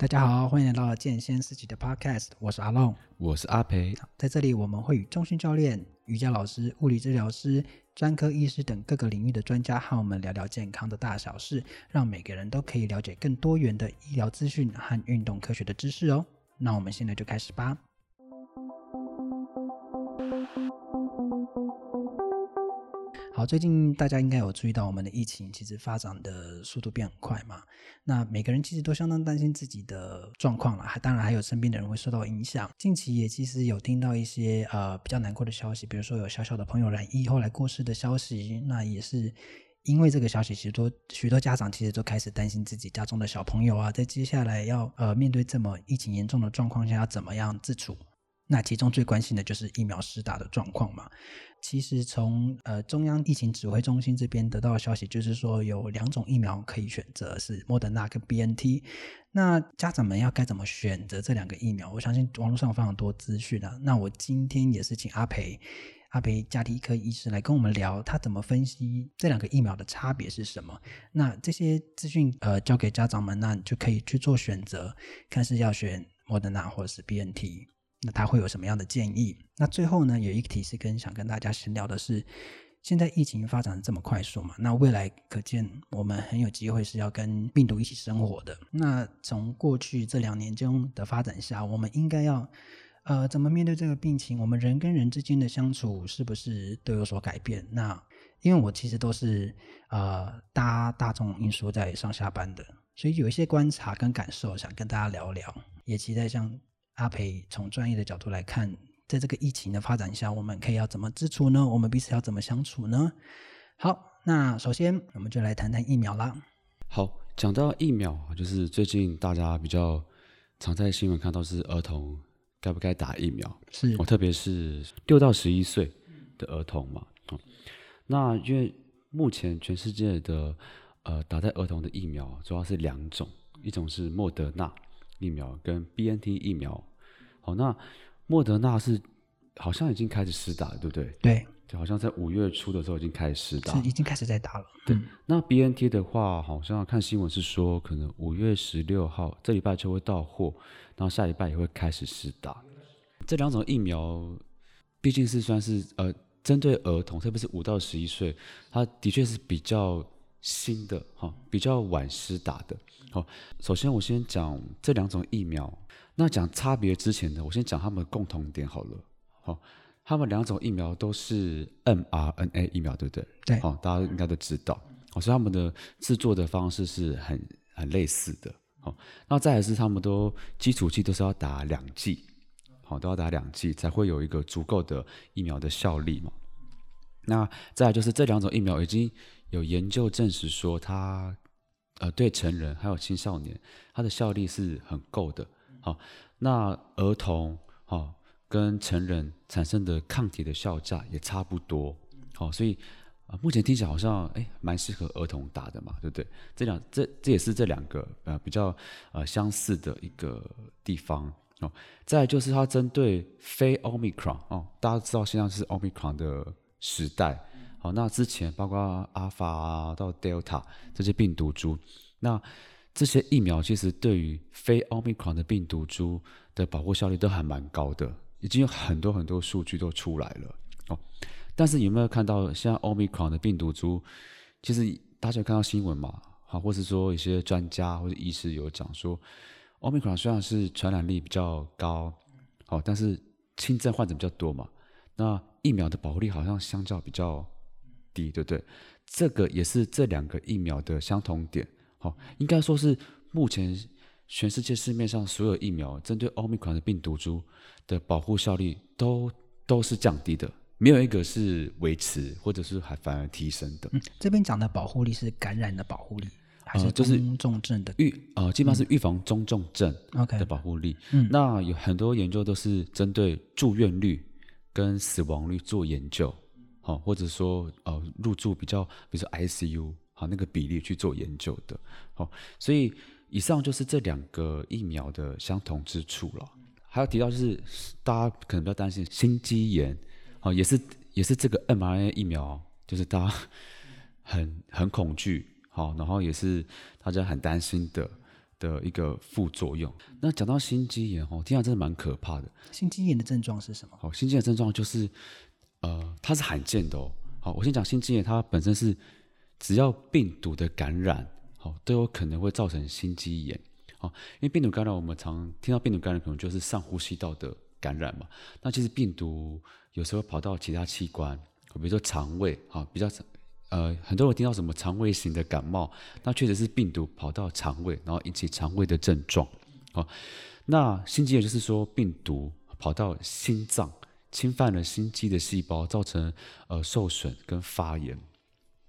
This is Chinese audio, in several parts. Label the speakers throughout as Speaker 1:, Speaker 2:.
Speaker 1: 大家好，欢迎来到健先思齐的 Podcast，我是阿龙，
Speaker 2: 我是阿培。
Speaker 1: 在这里，我们会与中心教练、瑜伽老师、物理治疗师、专科医师等各个领域的专家和我们聊聊健康的大小事，让每个人都可以了解更多元的医疗资讯和运动科学的知识哦。那我们现在就开始吧。好，最近大家应该有注意到，我们的疫情其实发展的速度变很快嘛。那每个人其实都相当担心自己的状况了，还当然还有身边的人会受到影响。近期也其实有听到一些呃比较难过的消息，比如说有小小的朋友染疫后来过世的消息。那也是因为这个消息，许多许多家长其实都开始担心自己家中的小朋友啊，在接下来要呃面对这么疫情严重的状况下，要怎么样自处。那其中最关心的就是疫苗施打的状况嘛。其实从呃中央疫情指挥中心这边得到的消息，就是说有两种疫苗可以选择，是莫德纳跟 BNT。那家长们要该怎么选择这两个疫苗？我相信网络上非常多资讯啊。那我今天也是请阿培，阿培家庭医科医师来跟我们聊，他怎么分析这两个疫苗的差别是什么？那这些资讯呃交给家长们，那你就可以去做选择，看是要选莫德纳或者是 BNT。那他会有什么样的建议？那最后呢，有一个提示跟想跟大家闲聊的是，现在疫情发展这么快速嘛，那未来可见我们很有机会是要跟病毒一起生活的。那从过去这两年中的发展下，我们应该要呃怎么面对这个病情？我们人跟人之间的相处是不是都有所改变？那因为我其实都是呃搭大众运输在上下班的，所以有一些观察跟感受想跟大家聊聊，也期待像。阿培从专业的角度来看，在这个疫情的发展下，我们可以要怎么自处呢？我们彼此要怎么相处呢？好，那首先我们就来谈谈疫苗啦。
Speaker 2: 好，讲到疫苗，就是最近大家比较常在新闻看到是儿童该不该打疫苗，
Speaker 1: 是
Speaker 2: 哦，特别是六到十一岁的儿童嘛。哦，那因为目前全世界的呃打在儿童的疫苗主要是两种，一种是莫德纳疫苗跟 BNT 疫苗。好，那莫德纳是好像已经开始施打了，对不对？
Speaker 1: 对，
Speaker 2: 就好像在五月初的时候已经开始施打，
Speaker 1: 是已经开始在打了。
Speaker 2: 对，嗯、那 BNT 的话，好像看新闻是说，可能五月十六号这礼拜就会到货，然后下礼拜也会开始施打。这两种疫苗毕竟是算是呃针对儿童，特别是五到十一岁，它的确是比较新的哈，比较晚施打的。好，首先我先讲这两种疫苗。那讲差别之前呢，我先讲他们的共同点好了。好，他们两种疫苗都是 mRNA 疫苗，对不对？
Speaker 1: 对。
Speaker 2: 好，大家应该都知道。好，所以他们的制作的方式是很很类似的。好，那再来是他们都基础剂都是要打两剂，好，都要打两剂才会有一个足够的疫苗的效力嘛。那再来就是这两种疫苗已经有研究证实说它，呃，对成人还有青少年，它的效力是很够的。好，那儿童好跟成人产生的抗体的效价也差不多，好，所以啊，目前听起来好像哎，蛮适合儿童打的嘛，对不对？这两这这也是这两个呃比较呃相似的一个地方哦。再就是它针对非 Omicron 哦，大家知道现在是 Omicron 的时代，好，那之前包括阿尔法到 Delta 这些病毒株，那。这些疫苗其实对于非奥密克戎的病毒株的保护效率都还蛮高的，已经有很多很多数据都出来了哦。但是有没有看到像奥密克戎的病毒株？其实大家有看到新闻嘛，好，或是说一些专家或者医师有讲说，奥密克戎虽然是传染力比较高，好，但是轻症患者比较多嘛，那疫苗的保护力好像相较比较低，对不对？这个也是这两个疫苗的相同点。好，应该说是目前全世界市面上所有疫苗针对奥密克戎的病毒株的保护效力都都是降低的，没有一个是维持或者是还反而提升的。
Speaker 1: 嗯，这边讲的保护力是感染的保护力，还是中重症的
Speaker 2: 预呃，基本上是预防中重症的保护力。嗯，那有很多研究都是针对住院率跟死亡率做研究，好，或者说呃入住比较，比如说 ICU。好，那个比例去做研究的，好，所以以上就是这两个疫苗的相同之处了。还要提到就是，大家可能比较担心心肌炎，好，也是也是这个 mRNA 疫苗，就是大家很很恐惧，好，然后也是大家很担心的的一个副作用。那讲到心肌炎哦，听起来真的蛮可怕的。
Speaker 1: 心肌炎的症状是什么？
Speaker 2: 好，心肌炎的症状就是，呃，它是罕见的哦。好，我先讲心肌炎，它本身是只要病毒的感染，好，都有可能会造成心肌炎。好，因为病毒感染，我们常听到病毒感染可能就是上呼吸道的感染嘛。那其实病毒有时候跑到其他器官，比如说肠胃，哈，比较。呃，很多人听到什么肠胃型的感冒，那确实是病毒跑到肠胃，然后引起肠胃的症状。哦，那心肌炎就是说病毒跑到心脏，侵犯了心肌的细胞，造成呃受损跟发炎。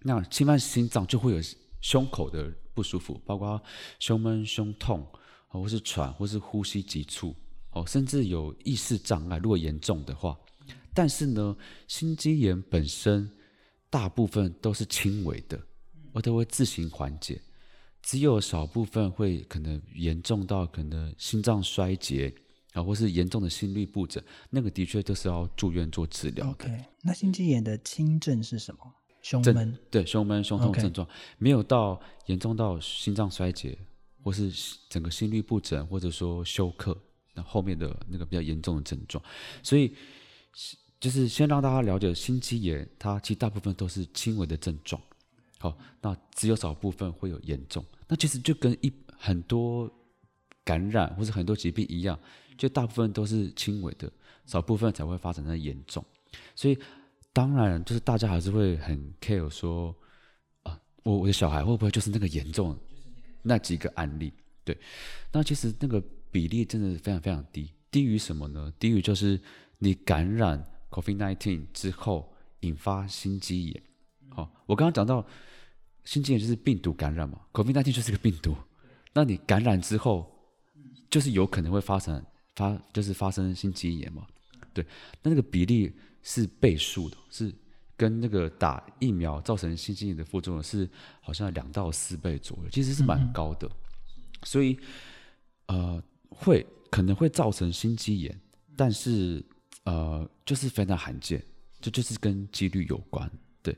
Speaker 2: 那侵犯心脏就会有胸口的不舒服，包括胸闷、胸痛，或是喘，或是呼吸急促，哦，甚至有意识障碍，如果严重的话。但是呢，心肌炎本身。大部分都是轻微的，我都会自行缓解，只有少部分会可能严重到可能心脏衰竭啊，或是严重的心律不整，那个的确都是要住院做治疗。
Speaker 1: OK，那心肌炎的轻症是什么？胸闷？
Speaker 2: 对，胸闷、胸痛症状.没有到严重到心脏衰竭，或是整个心律不整，或者说休克，那后面的那个比较严重的症状，所以。就是先让大家了解心肌炎，它其实大部分都是轻微的症状，好，那只有少部分会有严重。那其实就跟一很多感染或者很多疾病一样，就大部分都是轻微的，少部分才会发展的严重。所以当然就是大家还是会很 care 说啊，我我的小孩会不会就是那个严重那几个案例？对，那其实那个比例真的是非常非常低，低于什么呢？低于就是你感染。COVID-19 之后引发心肌炎，好，我刚刚讲到心肌炎就是病毒感染嘛，COVID-19 就是个病毒，那你感染之后，就是有可能会发生发就是发生心肌炎嘛，对，那那个比例是倍数的，是跟那个打疫苗造成心肌炎的副作用是好像两到四倍左右，其实是蛮高的，所以呃会可能会造成心肌炎，但是。呃，就是非常罕见，这就，就是跟几率有关。对，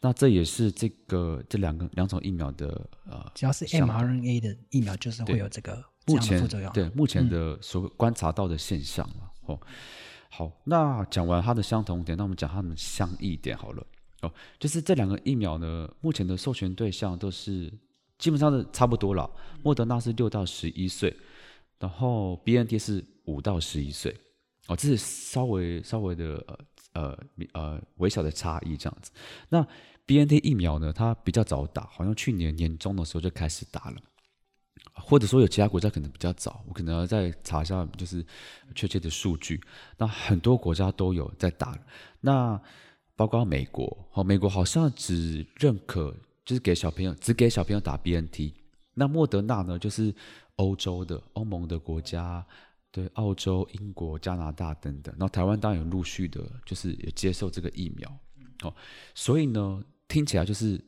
Speaker 2: 那这也是这个这两个两种疫苗的呃，
Speaker 1: 只要是 mRNA 的疫苗，就是会有这个这样的副作用。
Speaker 2: 对，目前的所观察到的现象了。嗯、哦，好，那讲完它的相同点，那我们讲它们相异点好了。哦，就是这两个疫苗呢，目前的授权对象都是基本上是差不多了。莫德纳是六到十一岁，然后 BNT 是五到十一岁。哦，这是稍微稍微的呃呃呃微小的差异这样子。那 BNT 疫苗呢，它比较早打，好像去年年中的时候就开始打了，或者说有其他国家可能比较早，我可能要再查一下，就是确切的数据。那很多国家都有在打，那包括美国，哦，美国好像只认可就是给小朋友只给小朋友打 BNT。那莫德纳呢，就是欧洲的欧盟的国家。对，澳洲、英国、加拿大等等，然后台湾当然有陆续的，就是也接受这个疫苗，哦，所以呢，听起来就是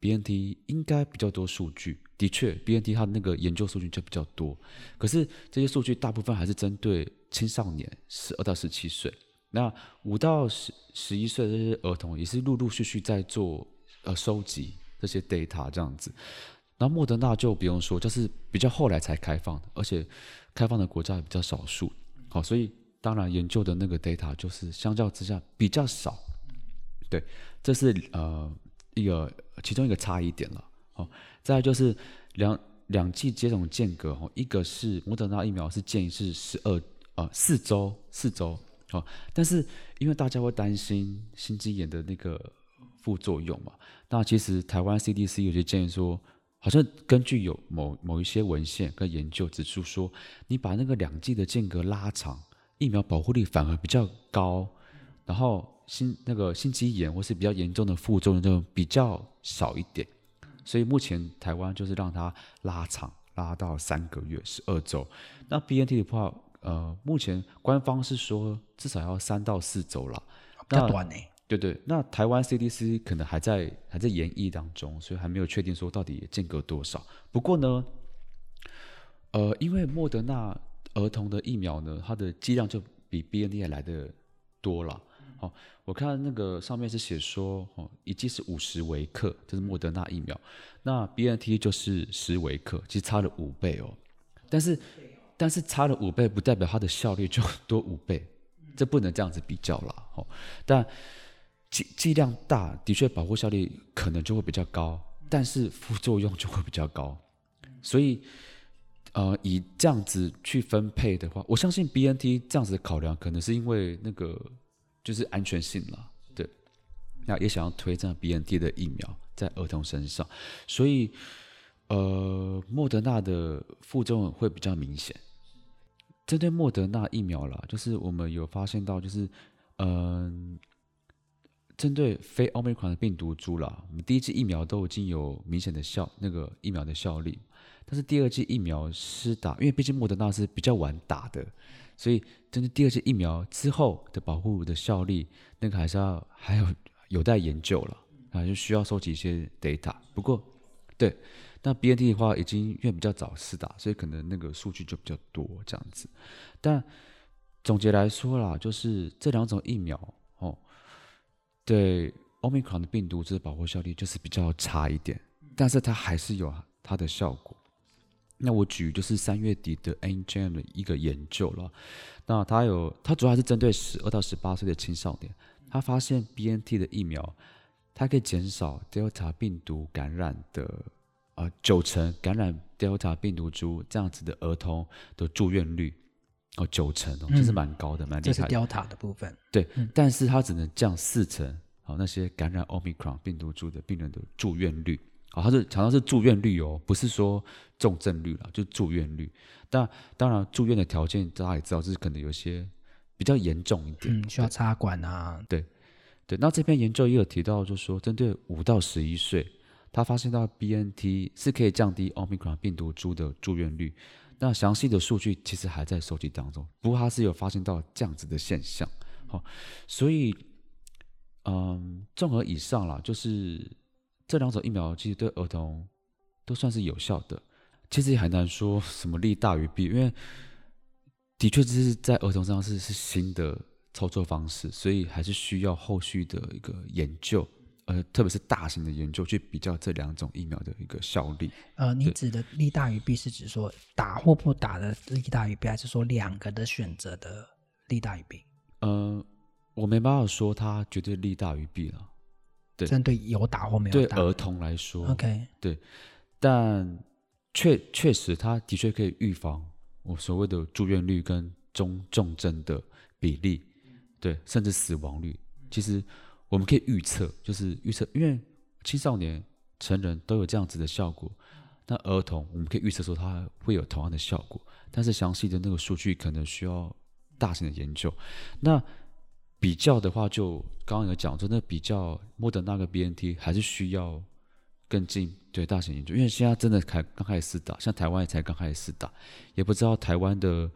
Speaker 2: BNT 应该比较多数据，的确，BNT 它那个研究数据就比较多，可是这些数据大部分还是针对青少年，十二到十七岁，那五到十十一岁这些儿童也是陆陆续续在做呃收集这些 data 这样子。那莫德纳就不用说，就是比较后来才开放的，而且开放的国家也比较少数，好，所以当然研究的那个 data 就是相较之下比较少，对，这是呃一个其中一个差异点了，哦，再就是两两剂接种间隔，哦，一个是莫德纳疫苗是建议是十二呃四周四周，哦，但是因为大家会担心心肌炎的那个副作用嘛，那其实台湾 CDC 有些建议说。好像根据有某某一些文献跟研究指出说，你把那个两剂的间隔拉长，疫苗保护力反而比较高，然后心那个心肌炎或是比较严重的副作用就比较少一点。所以目前台湾就是让它拉长，拉到三个月十二周。那 BNT 的话，呃，目前官方是说至少要三到四周了，
Speaker 1: 比较短呢。
Speaker 2: 对对，那台湾 CDC 可能还在还在研议当中，所以还没有确定说到底间隔多少。不过呢，呃，因为莫德纳儿童的疫苗呢，它的剂量就比 BNT 还来的多了。好、哦，我看那个上面是写说，哦，一剂是五十微克，这、就是莫德纳疫苗，那 BNT 就是十微克，其实差了五倍哦。但是但是差了五倍，不代表它的效率就多五倍，这不能这样子比较啦。哦，但剂剂量大的确保护效率可能就会比较高，但是副作用就会比较高，所以。呃，以这样子去分配的话，我相信 BNT 这样子的考量，可能是因为那个就是安全性了，对。那也想要推这样 BNT 的疫苗在儿童身上，所以呃，莫德纳的副作用会比较明显。针对莫德纳疫苗啦，就是我们有发现到，就是嗯、针对非奥密克戎的病毒株啦，我们第一剂疫苗都已经有明显的效，那个疫苗的效力。但是第二剂疫苗施打，因为毕竟莫德纳是比较晚打的，所以针对第二剂疫苗之后的保护的效力，那个还是要还有有待研究了啊，就需要收集一些 data。不过，对，那 BNT 的话已经因为比较早试打，所以可能那个数据就比较多这样子。但总结来说啦，就是这两种疫苗哦，对 Omicron 的病毒这保护效力就是比较差一点，但是它还是有它的效果。那我举就是三月底的 NJM 的一个研究了，那它有，它主要还是针对十二到十八岁的青少年，他发现 BNT 的疫苗，它可以减少 Delta 病毒感染的，呃，九成感染 Delta 病毒株这样子的儿童的住院率，哦，九成哦，这是蛮高的，蛮厉害的。
Speaker 1: 这是 Delta 的部分。
Speaker 2: 对，但是它只能降四成，好，那些感染 Omicron 病毒株的病人的住院率。啊，他是强调是住院率哦，不是说重症率了，就住院率。但当然，住院的条件大家也知道，就是可能有些比较严重一点，
Speaker 1: 嗯，需要插管啊。
Speaker 2: 对，对。那这篇研究也有提到，就是说针对五到十一岁，他发现到 BNT 是可以降低 Omicron 病毒株的住院率。那详细的数据其实还在收集当中，不过他是有发现到这样子的现象。好，所以，嗯，综合以上啦，就是。这两种疫苗其实对儿童都算是有效的，其实也很难说什么利大于弊，因为的确这是在儿童上是是新的操作方式，所以还是需要后续的一个研究，呃，特别是大型的研究去比较这两种疫苗的一个效力。
Speaker 1: 呃，你指的利大于弊是指说打或不打的利大于弊，还是说两个的选择的利大于弊？
Speaker 2: 呃，我没办法说它绝对利大于弊了。对，
Speaker 1: 针对有打或没有打，
Speaker 2: 对儿童来说
Speaker 1: ，OK，
Speaker 2: 对，但确确实，它的确可以预防我所谓的住院率跟中重症的比例，对，甚至死亡率。其实我们可以预测，就是预测，因为青少年、成人都有这样子的效果，那儿童我们可以预测说它会有同样的效果，但是详细的那个数据可能需要大型的研究。那比较的话，就刚刚有讲，说那比较莫德纳个 BNT 还是需要更近对大型研究，因为现在真的开刚开始打，像台湾也才刚开始打，也不知道台湾的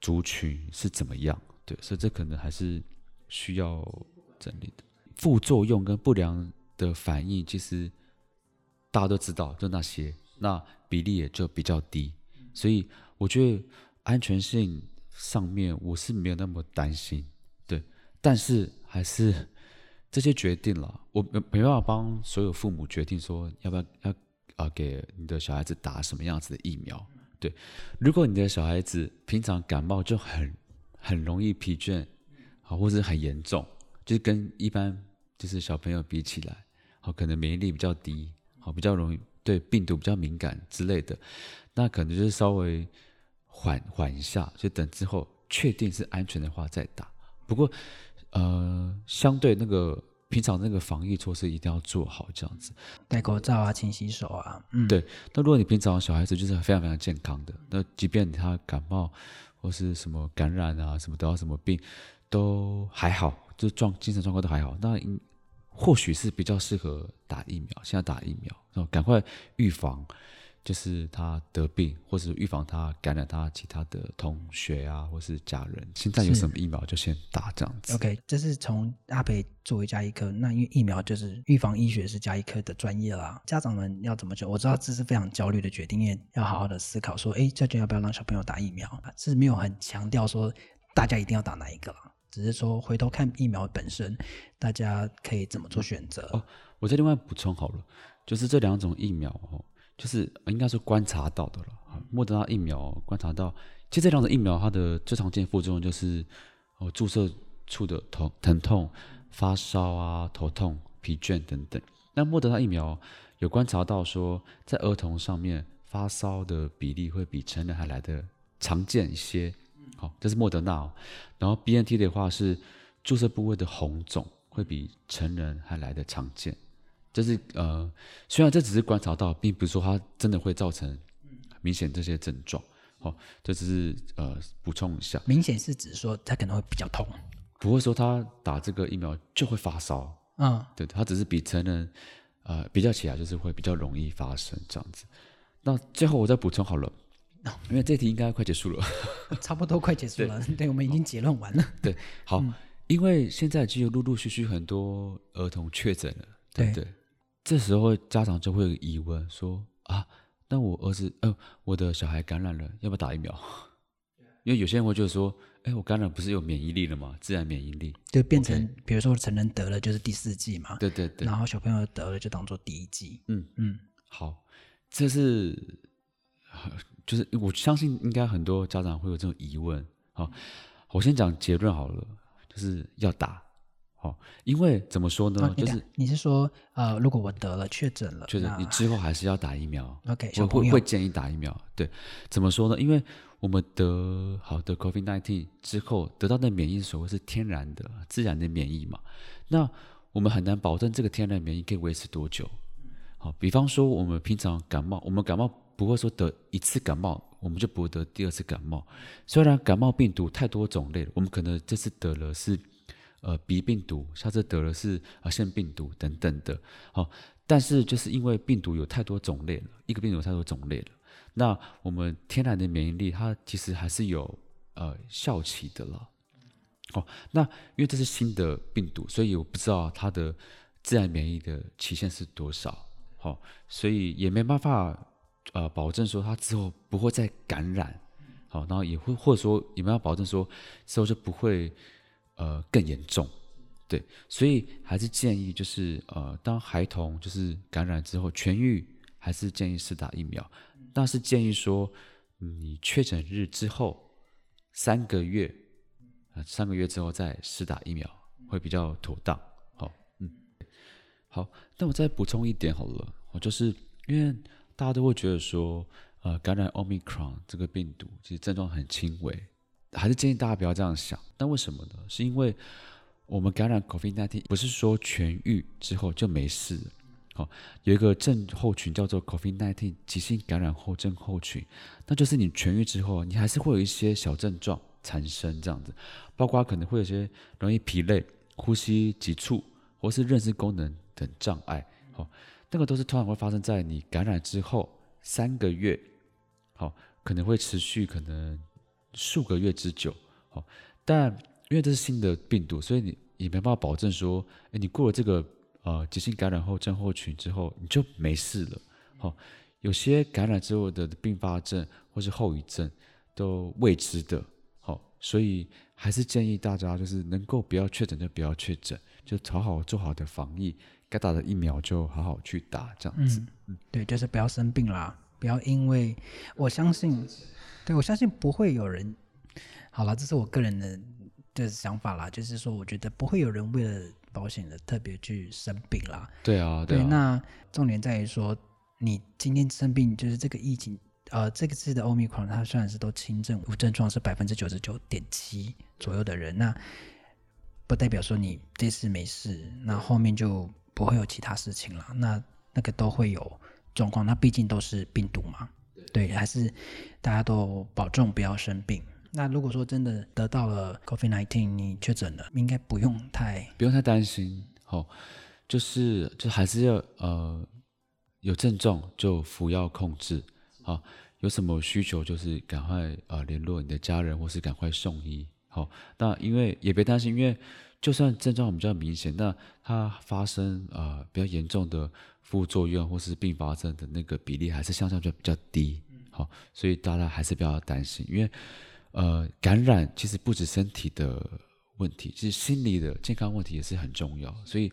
Speaker 2: 族群是怎么样，对，所以这可能还是需要整理的。副作用跟不良的反应，其实大家都知道，就那些，那比例也就比较低，所以我觉得安全性上面我是没有那么担心。但是还是这些决定了，我没没办法帮所有父母决定说要不要要啊、给你的小孩子打什么样子的疫苗。对，如果你的小孩子平常感冒就很很容易疲倦，啊，或者很严重，就是跟一般就是小朋友比起来，好，可能免疫力比较低，好，比较容易对病毒比较敏感之类的，那可能就是稍微缓缓一下，就等之后确定是安全的话再打。不过。呃，相对那个平常那个防疫措施一定要做好，这样子，
Speaker 1: 戴口罩啊，勤洗手啊，嗯，
Speaker 2: 对。那如果你平常小孩子就是非常非常健康的，那即便他感冒或是什么感染啊，什么得到什么病都还好，就状精神状况都还好，那或许是比较适合打疫苗，现在打疫苗，然后赶快预防。就是他得病，或是预防他感染他其他的同学啊，或是家人。现在有什么疫苗就先打这样子。
Speaker 1: OK，这是从阿培作为家医科，那因为疫苗就是预防医学是家医科的专业啦。家长们要怎么做？我知道这是非常焦虑的决定，因为要好好的思考说，哎，究竟要不要让小朋友打疫苗？是没有很强调说大家一定要打哪一个啦，只是说回头看疫苗本身，大家可以怎么做选择。
Speaker 2: 哦，我再另外补充好了，就是这两种疫苗哦。就是应该是观察到的了，莫德纳疫苗观察到，其实这两种疫苗它的最常见副作用就是哦注射处的头疼痛、发烧啊、头痛、疲倦等等。那莫德纳疫苗有观察到说，在儿童上面发烧的比例会比成人还来得常见一些。好，这是莫德纳。然后 BNT 的话是注射部位的红肿会比成人还来得常见。这是呃，虽然这只是观察到，并不是说它真的会造成明显这些症状。哦，这只是呃补充一下。
Speaker 1: 明显是指说它可能会比较痛，
Speaker 2: 不会说他打这个疫苗就会发烧。嗯，对，它只是比成人呃比较起来，就是会比较容易发生这样子。那最后我再补充好了，因为这题应该快结束了，
Speaker 1: 差不多快结束了。对，对，我们已经结论完了。
Speaker 2: 对，好，嗯、因为现在已经有陆陆续续很多儿童确诊了，对？对这时候家长就会有疑问说啊，那我儿子呃，我的小孩感染了，要不要打疫苗？因为有些人会就说，哎，我感染不是有免疫力了吗？自然免疫力
Speaker 1: 就变成，Okay. 比如说成人得了就是第四季嘛，
Speaker 2: 对对对，
Speaker 1: 然后小朋友得了就当做第一季。
Speaker 2: 嗯嗯，好，这是 就是我相信应该很多家长会有这种疑问。好，我先讲结论好了，就是要打。哦，因为怎么说呢？就是
Speaker 1: 你是说，呃，如果我得了确诊了，
Speaker 2: 确诊你之后还是要打疫苗。
Speaker 1: OK，
Speaker 2: 我会会建议打疫苗。对，怎么说呢？因为我们得好的 COVID nineteen 之后得到的免疫所谓是天然的、自然的免疫嘛。那我们很难保证这个天然免疫可以维持多久。好，比方说我们平常感冒，我们感冒不会说得一次感冒我们就不会得第二次感冒。虽然感冒病毒太多种类了，我们可能这次得了是。呃，鼻病毒，下次得了是呃腺病毒等等的，好、哦，但是就是因为病毒有太多种类了，一个病毒有太多种类了，那我们天然的免疫力它其实还是有呃效期的了，哦，那因为这是新的病毒，所以我不知道它的自然免疫的期限是多少，哦，所以也没办法呃保证说它之后不会再感染，好、哦，然后也会或者说也没办法保证说之后就不会。呃，更严重，对，所以还是建议就是呃，当孩童就是感染之后痊愈，还是建议试打疫苗。但是建议说，你确诊日之后三个月，呃，三个月之后再试打疫苗会比较妥当。好，嗯，好，那我再补充一点好了，我就是因为大家都会觉得说，呃，感染 Omicron 这个病毒其实症状很轻微。还是建议大家不要这样想，那为什么呢？是因为我们感染 COVID-19 不是说痊愈之后就没事了，哦，有一个症候群叫做 COVID-19 急性感染后症候群，那就是你痊愈之后，你还是会有一些小症状产生，这样子，包括可能会有些容易疲累、呼吸急促，或是认知功能等障碍，哦，那个都是通常会发生在你感染之后三个月，好，可能会持续可能。数个月之久，好，但因为这是新的病毒，所以你也没办法保证说，诶，你过了这个呃急性感染后症候群之后，你就没事了，好，有些感染之后的并发症或是后遗症都未知的，好，所以还是建议大家就是能够不要确诊就不要确诊，就好好做好的防疫，该打的疫苗就好好去打，这样子，
Speaker 1: 嗯，对，就是不要生病啦，不要因为我相信。对，我相信不会有人。好了，这是我个人的的想法啦，就是说，我觉得不会有人为了保险的特别去生病啦。
Speaker 2: 对啊，对啊。
Speaker 1: 对，那重点在于说，你今天生病，就是这个疫情，呃，这个次的 Omicron，它虽然是都轻症无症状，是百分之九十九点七左右的人，那不代表说你这次没事，那后面就不会有其他事情了。那那个都会有状况，那毕竟都是病毒嘛。对，还是大家都保重，不要生病。那如果说真的得到了 COVID-19，你确诊了，应该不用太
Speaker 2: 不用太担心。好、哦，就是就还是要呃有症状就服药控制。好、哦，有什么需求就是赶快呃联络你的家人，或是赶快送医。好、哦，那因为也别担心，因为就算症状比较明显，那它发生啊、呃、比较严重的。副作用或是并发症的那个比例还是相对就比较低，好，所以大家还是不要担心，因为呃感染其实不止身体的问题，其实心理的健康问题也是很重要，所以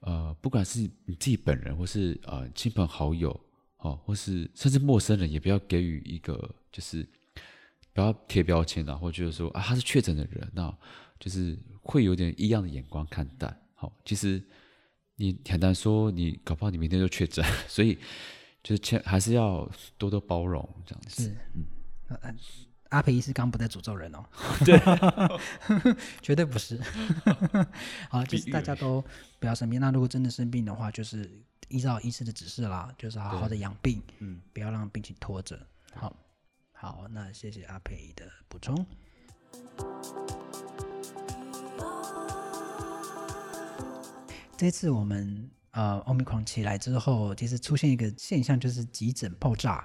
Speaker 2: 呃不管是你自己本人或是呃亲朋好友哦，或是甚至陌生人也不要给予一个就是不要贴标签啊，或者说啊他是确诊的人，那就是会有点异样的眼光看待。好、哦，其实你很难说你搞不好你明天就确诊，所以就是千还是要多多包容这样子。
Speaker 1: 是，嗯。阿培医师刚不在诅咒人哦，
Speaker 2: 对，
Speaker 1: 绝对不是。好，就是大家都不要生病。那如果真的生病的话，就是依照医师的指示啦，就是好好的养病，嗯，不要让病情拖着。好，好，那谢谢阿培的补充。这次我们呃欧米狂起来之后，其实出现一个现象，就是急诊爆炸。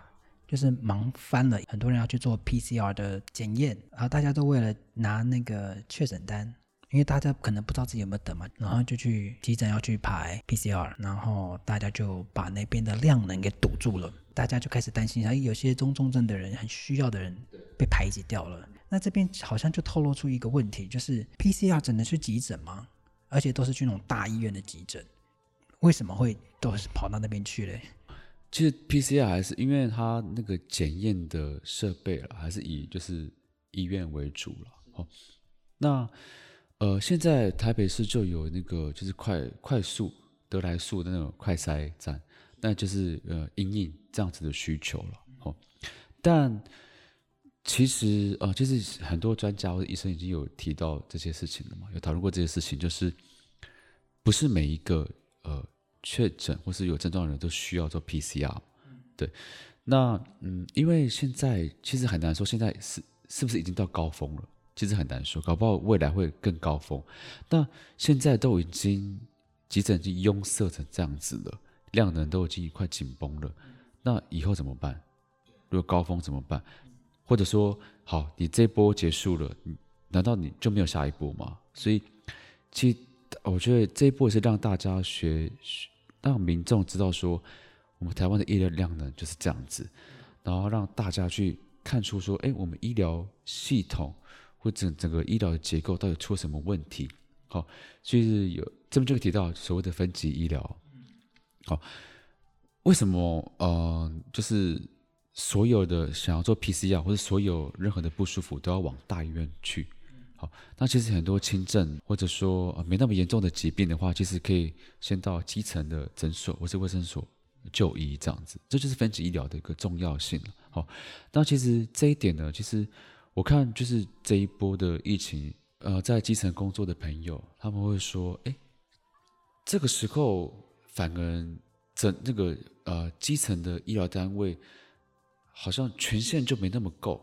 Speaker 1: 就是忙翻了，很多人要去做 PCR 的检验，然后大家都为了拿那个确诊单，因为大家可能不知道自己有没有得嘛，然后就去急诊要去排 PCR，然后大家就把那边的量能给堵住了，大家就开始担心，有些中重症的人很需要的人被排挤掉了。那这边好像就透露出一个问题，就是 PCR 只能去急诊吗？而且都是去那种大医院的急诊，为什么会都是跑到那边去嘞？
Speaker 2: 其实 PCR 还是因为它那个检验的设备了，还是以就是医院为主了。哦，那呃，现在台北市就有那个就是快快速得来速的那种快筛站，那就是呃因应这样子的需求了。哦，但其实呃，就是很多专家或者医生已经有提到这些事情了嘛，有讨论过这些事情，就是不是每一个呃。确诊或是有症状的人都需要做 PCR，对，那嗯，因为现在其实很难说，现在是是不是已经到高峰了？其实很难说，搞不好未来会更高峰。那现在都已经急诊已经拥塞成这样子了，量能都已经快紧绷了，那以后怎么办？如果高峰怎么办？或者说，好，你这波结束了，难道你就没有下一波吗？所以，其实我觉得这一波也是让大家学。让民众知道说，我们台湾的医疗量呢就是这样子，然后让大家去看出说，哎，我们医疗系统或整整个医疗的结构到底出了什么问题？好，所以有这边就会提到所谓的分级医疗。好，为什么？呃，就是所有的想要做 PCR 或者所有任何的不舒服都要往大医院去。好，那其实很多轻症或者说没那么严重的疾病的话，其实可以先到基层的诊所或是卫生所就医这样子，这就是分级医疗的一个重要性了。好，那其实这一点呢，其实我看就是这一波的疫情，呃，在基层工作的朋友他们会说，哎，这个时候反而整那个呃基层的医疗单位好像权限就没那么够，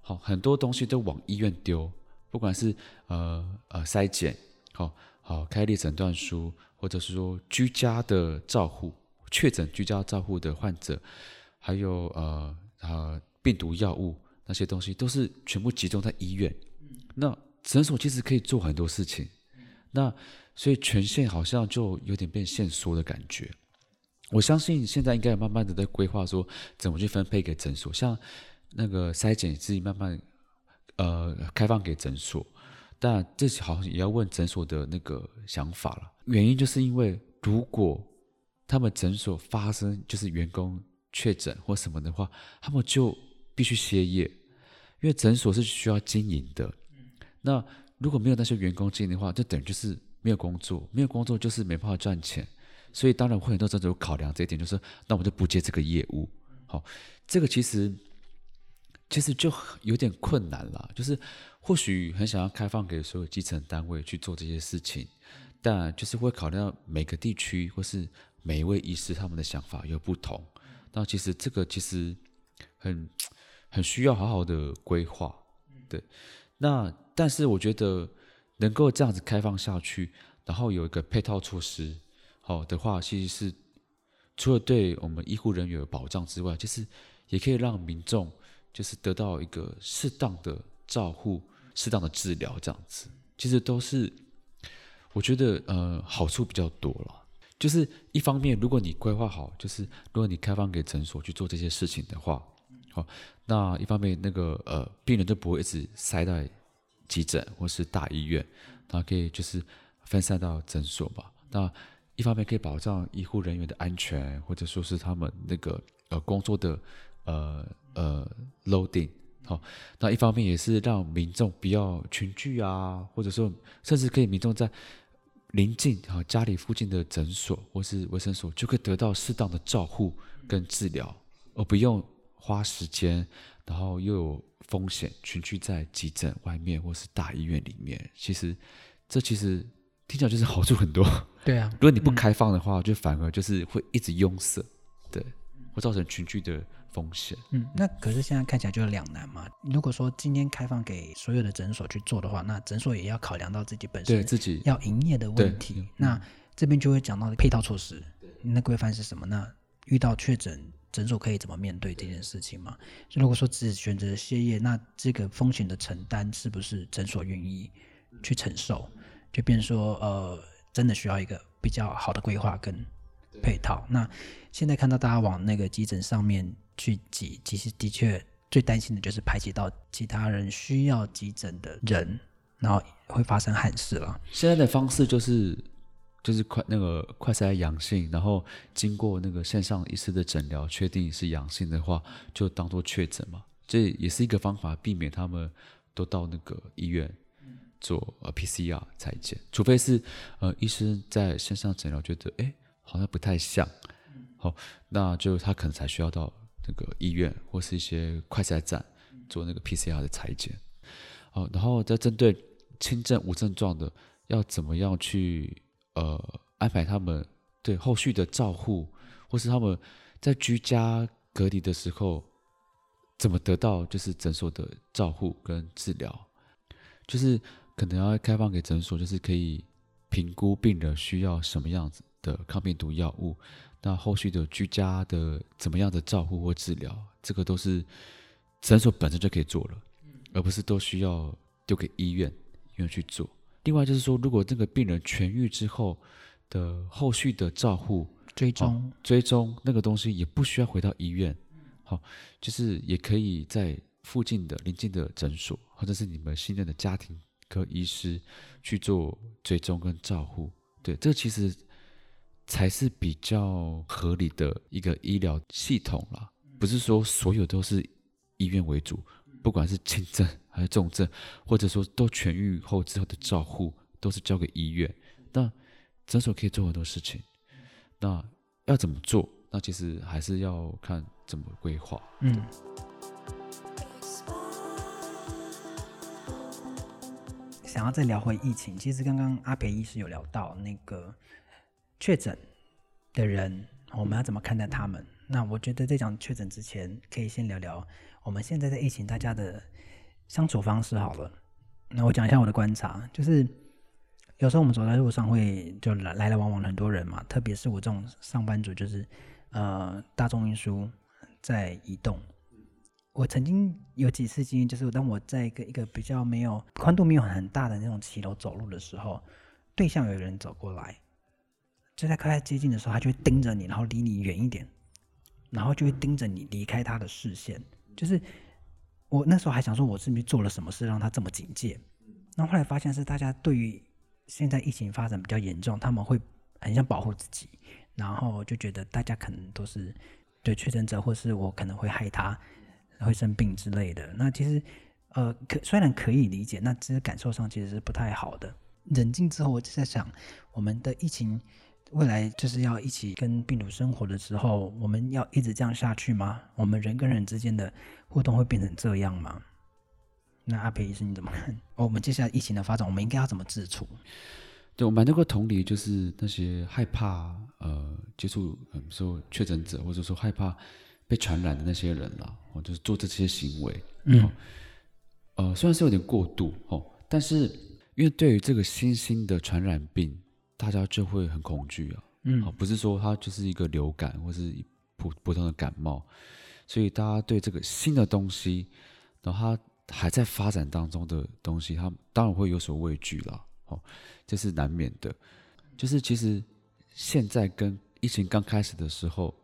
Speaker 2: 好，很多东西都往医院丢。不管是呃呃筛检，好好开立诊断书，或者是说居家的照护，确诊居家照护的患者，还有呃呃病毒药物那些东西，都是全部集中在医院。那诊所其实可以做很多事情，那所以权限好像就有点变限缩的感觉。我相信现在应该有慢慢的在规划说怎么去分配给诊所，像那个筛检自己慢慢。呃，开放给诊所，但这好像也要问诊所的那个想法了。原因就是因为，如果他们诊所发生就是员工确诊或什么的话，他们就必须歇业，因为诊所是需要经营的。那如果没有那些员工经营的话，就等于就是没有工作，没有工作就是没办法赚钱。所以当然会很多诊所考量这一点，就是那我们就不接这个业务。好，这个其实。其实就有点困难了，就是或许很想要开放给所有基层单位去做这些事情，但就是会考虑到每个地区或是每一位医师他们的想法有不同，那其实这个其实很很需要好好的规划，对。那但是我觉得能够这样子开放下去，然后有一个配套措施，好的话，其实是除了对我们医护人员有保障之外，就是也可以让民众。就是得到一个适当的照护、适当的治疗，这样子，其实都是我觉得呃好处比较多了。就是一方面，如果你规划好，就是如果你开放给诊所去做这些事情的话，好，那一方面那个呃病人就不会一直塞在急诊或是大医院，那可以就是分散到诊所吧。那一方面可以保障医护人员的安全，或者说是他们那个呃工作的呃呃 loading。好，那一方面也是让民众不要群聚啊，或者说甚至可以民众在临近啊家里附近的诊所或是卫生所就可以得到适当的照护跟治疗，而不用花时间，然后又有风险群聚在急诊外面或是大医院里面。其实这其实听起来就是好处很多。
Speaker 1: 对啊，
Speaker 2: 如果你不开放的话，就反而就是会一直拥塞，对，会造成群聚的。风险，
Speaker 1: 嗯，那可是现在看起来就是两难嘛。如果说今天开放给所有的诊所去做的话，那诊所也要考量到自己本身对自己要营业的问题。那这边就会讲到配套措施，那规范是什么？那遇到确诊，诊所可以怎么面对这件事情嘛？如果说只选择歇业，那这个风险的承担是不是诊所愿意去承受？就变成说，呃，真的需要一个比较好的规划跟配套。那现在看到大家往那个急诊上面。去挤，其实的确最担心的就是排挤到其他人需要急诊的人，然后会发生憾事了。
Speaker 2: 现在的方式就是，就是快那个快筛阳性，然后经过那个线上医师的诊疗，确定是阳性的话，就当做确诊嘛。这也是一个方法，避免他们都到那个医院做呃 PCR 裁剪，除非是呃医生在线上诊疗觉得哎好像不太像，好，那就他可能才需要到。那个医院或是一些快筛站做那个 PCR 的裁剪，好，然后再针对轻症无症状的，要怎么样去呃安排他们对后续的照护，或是他们在居家隔离的时候，怎么得到就是诊所的照护跟治疗，就是可能要开放给诊所，就是可以评估病人需要什么样子的抗病毒药物。那后续的居家的怎么样的照护或治疗，这个都是诊所本身就可以做了，而不是都需要丢给医院医院去做。另外就是说，如果这个病人痊愈之后的后续的照护
Speaker 1: 追踪
Speaker 2: 追踪那个东西也不需要回到医院，好，就是也可以在附近的邻近的诊所或者是你们信任的家庭科医师去做追踪跟照护。对，这其实。才是比较合理的一个医疗系统了，不是说所有都是医院为主，不管是轻症还是重症，或者说都痊愈后之后的照护都是交给医院。那诊所可以做很多事情，那要怎么做？那其实还是要看怎么规划。嗯，
Speaker 1: 想要再聊回疫情，其实刚刚阿培医师有聊到那个。确诊的人，我们要怎么看待他们？那我觉得在讲确诊之前，可以先聊聊我们现在在疫情大家的相处方式好了。那我讲一下我的观察，就是有时候我们走在路上会就来来来往往很多人嘛，特别是我这种上班族，就是呃大众运输在移动。我曾经有几次经验，就是当我在一个一个比较没有宽度没有很大的那种骑楼走路的时候，对向有人走过来。就在快要接近的时候，他就会盯着你，然后离你远一点，然后就会盯着你离开他的视线。就是我那时候还想说，我是不是做了什么事让他这么警戒？那后来发现是大家对于现在疫情发展比较严重，他们会很想保护自己，然后就觉得大家可能都是对确诊者，或是我可能会害他会生病之类的。那其实呃，可虽然可以理解，那其实感受上其实是不太好的。冷静之后，我就在想，我们的疫情。未来就是要一起跟病毒生活的时候，我们要一直这样下去吗？我们人跟人之间的互动会变成这样吗？那阿培医生你怎么看？哦，我们接下来疫情的发展，我们应该要怎么自处？
Speaker 2: 对，我蛮能够同理，就是那些害怕呃接触，嗯，说确诊者，或者说害怕被传染的那些人啦，哦，就是做这些行为，嗯，呃，虽然是有点过度哦，但是因为对于这个新兴的传染病。大家就会很恐惧啊，嗯，不是说它就是一个流感或是普普通的感冒，所以大家对这个新的东西，然后它还在发展当中的东西，它当然会有所畏惧啦，哦，这是难免的。就是其实现在跟疫情刚开始的时候，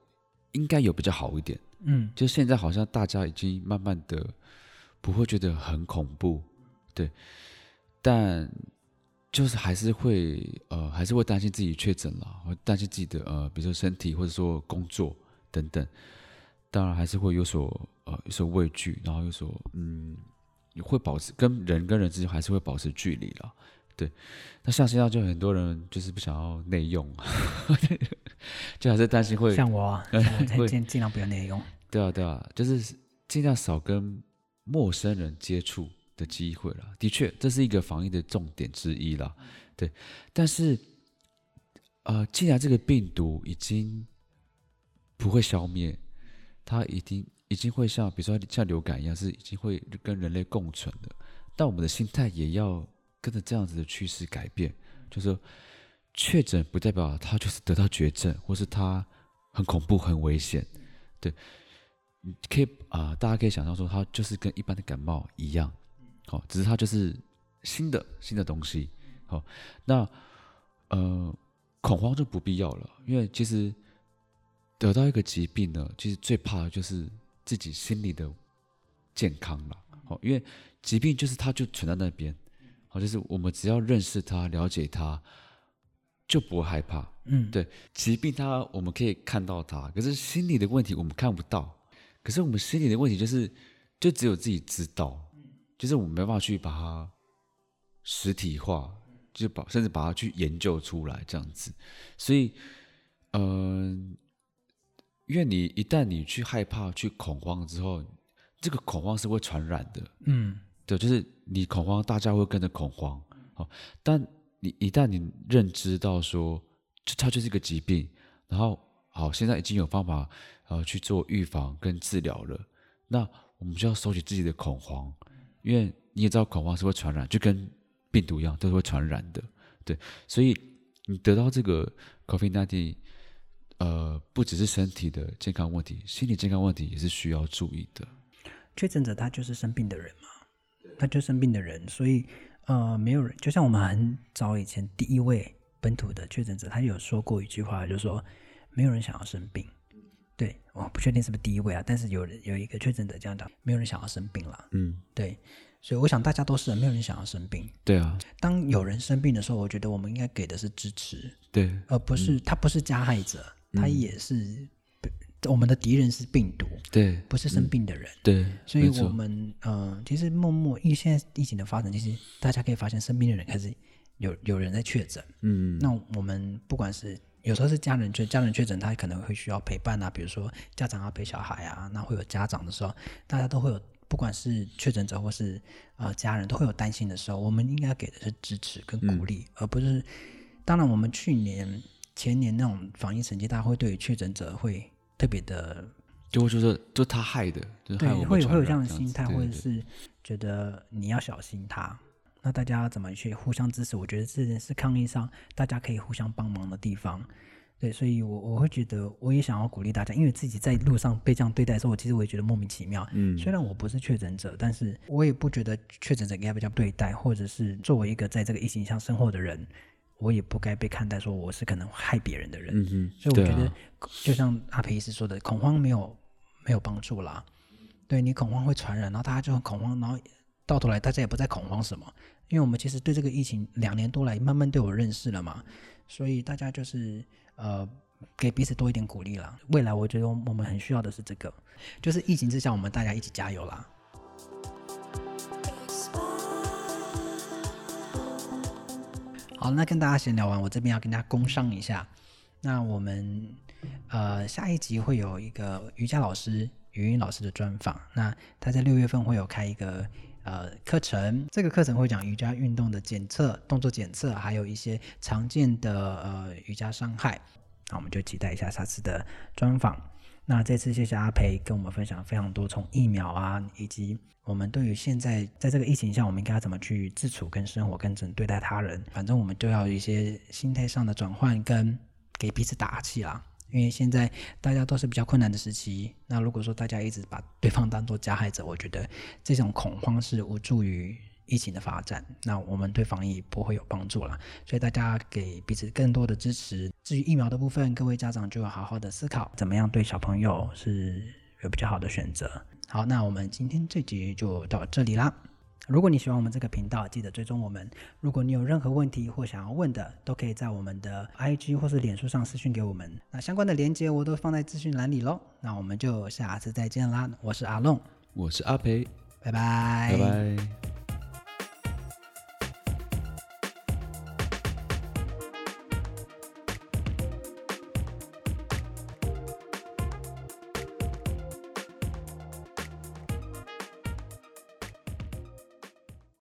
Speaker 2: 应该有比较好一点，嗯，就现在好像大家已经慢慢的不会觉得很恐怖，对，但。就是还是会呃，还是会担心自己确诊了，会担心自己的呃，比如说身体或者说工作等等。当然还是会有所呃有所畏惧，然后有所嗯，你会保持跟人跟人之间还是会保持距离了。对，那像现在就很多人就是不想要内用，就还是担心会
Speaker 1: 像我、尽尽量不要内用。
Speaker 2: 对啊，对啊，就是尽量少跟陌生人接触的机会了。的确，这是一个防疫的重点之一了。对，但是呃，既然这个病毒已经不会消灭，它已经已经会像比如说像流感一样，是已经会跟人类共存的。但我们的心态也要。跟着这样子的趋势改变，就是确诊不代表他就是得到绝症，或是他很恐怖、很危险。对，你可以啊、大家可以想象说，他就是跟一般的感冒一样，哦，只是他就是新的新的东西。好、哦，那呃，恐慌就不必要了，因为其实得到一个疾病呢，其实最怕的就是自己心理的健康了。好、哦，因为疾病就是它就存在那边。好，就是我们只要认识它、了解它，就不会害怕。嗯，对，疾病它我们可以看到它，可是心理的问题我们看不到。可是我们心理的问题就是，就只有自己知道，就是我们没办法去把它实体化，就把甚至把它去研究出来这样子。所以，嗯、呃，因为你一旦你去害怕、去恐慌之后，这个恐慌是会传染的。嗯。对，就是你恐慌，大家会跟着恐慌。好，但你一旦你认知到说，它就是一个疾病，然后好，现在已经有方法呃去做预防跟治疗了，那我们就要收起自己的恐慌，因为你也知道恐慌是会传染，就跟病毒一样，都是会传染的。对，所以你得到这个 COVID-19，呃，不只是身体的健康问题，心理健康问题也是需要注意的。
Speaker 1: 确诊者他就是生病的人嘛。他就生病的人，所以呃，没有人，就像我们很早以前第一位本土的确诊者，他有说过一句话，就是说没有人想要生病。对，我不确定是不是第一位啊，但是有人有一个确诊者这样讲，没有人想要生病了。嗯，对，所以我想大家都是没有人想要生病。
Speaker 2: 对啊，
Speaker 1: 当有人生病的时候，我觉得我们应该给的是支持，
Speaker 2: 对，
Speaker 1: 而不是、嗯、他不是加害者，他也是。我们的敌人是病毒，
Speaker 2: 对，
Speaker 1: 不是生病的人，
Speaker 2: 嗯、对，
Speaker 1: 所以我们呃，其实默默，因为现在疫情的发展，其实大家可以发现，生病的人开始有有人在确诊，嗯，那我们不管是有时候是家人确家人确诊，他可能会需要陪伴啊，比如说家长要陪小孩啊，那会有家长的时候，大家都会有，不管是确诊者或是呃家人，都会有担心的时候，我们应该给的是支持跟鼓励，嗯、而不是，当然我们去年前年那种防疫成绩，大家会对于确诊者会。特别的，
Speaker 2: 就会就是就他害的，就是、害
Speaker 1: 对，会有会有这样的心态，或者是觉得你要小心他。那大家怎么去互相支持？我觉得这件事抗议上大家可以互相帮忙的地方。对，所以我我会觉得，我也想要鼓励大家，因为自己在路上被这样对待的时候，我其实我也觉得莫名其妙。嗯，虽然我不是确诊者，但是我也不觉得确诊者应该被这样对待，或者是作为一个在这个疫情下生活的人。我也不该被看待说我是可能害别人的人，所以我觉得就像阿培医师说的，恐慌没有没有帮助啦。对，你恐慌会传染，然后大家就很恐慌，然后到头来大家也不再恐慌什么，因为我们其实对这个疫情两年多来慢慢都有认识了嘛，所以大家就是呃给彼此多一点鼓励啦。未来我觉得我们很需要的是这个，就是疫情之下我们大家一起加油啦。好，那跟大家闲聊完，我这边要跟大家工商一下。那我们呃下一集会有一个瑜伽老师余韵老师的专访。那他在六月份会有开一个呃课程，这个课程会讲瑜伽运动的检测、动作检测，还有一些常见的呃瑜伽伤害。那我们就期待一下下次的专访。那这次谢谢阿培跟我们分享非常多，从疫苗啊，以及我们对于现在在这个疫情下，我们应该怎么去自处、跟生活、跟怎对待他人。反正我们都要有一些心态上的转换，跟给彼此打气啦。因为现在大家都是比较困难的时期。那如果说大家一直把对方当做加害者，我觉得这种恐慌是无助于疫情的发展，那我们对防疫不会有帮助了，所以大家给彼此更多的支持。至于疫苗的部分，各位家长就要好好的思考，怎么样对小朋友是有比较好的选择。好，那我们今天这集就到这里啦。如果你喜欢我们这个频道，记得追踪我们。如果你有任何问题或想要问的，都可以在我们的 IG 或是脸书上私讯给我们。那相关的连接我都放在资讯栏里喽。那我们就下次再见啦！我是阿龙，
Speaker 2: 我是阿培，
Speaker 1: 拜拜，
Speaker 2: 拜拜。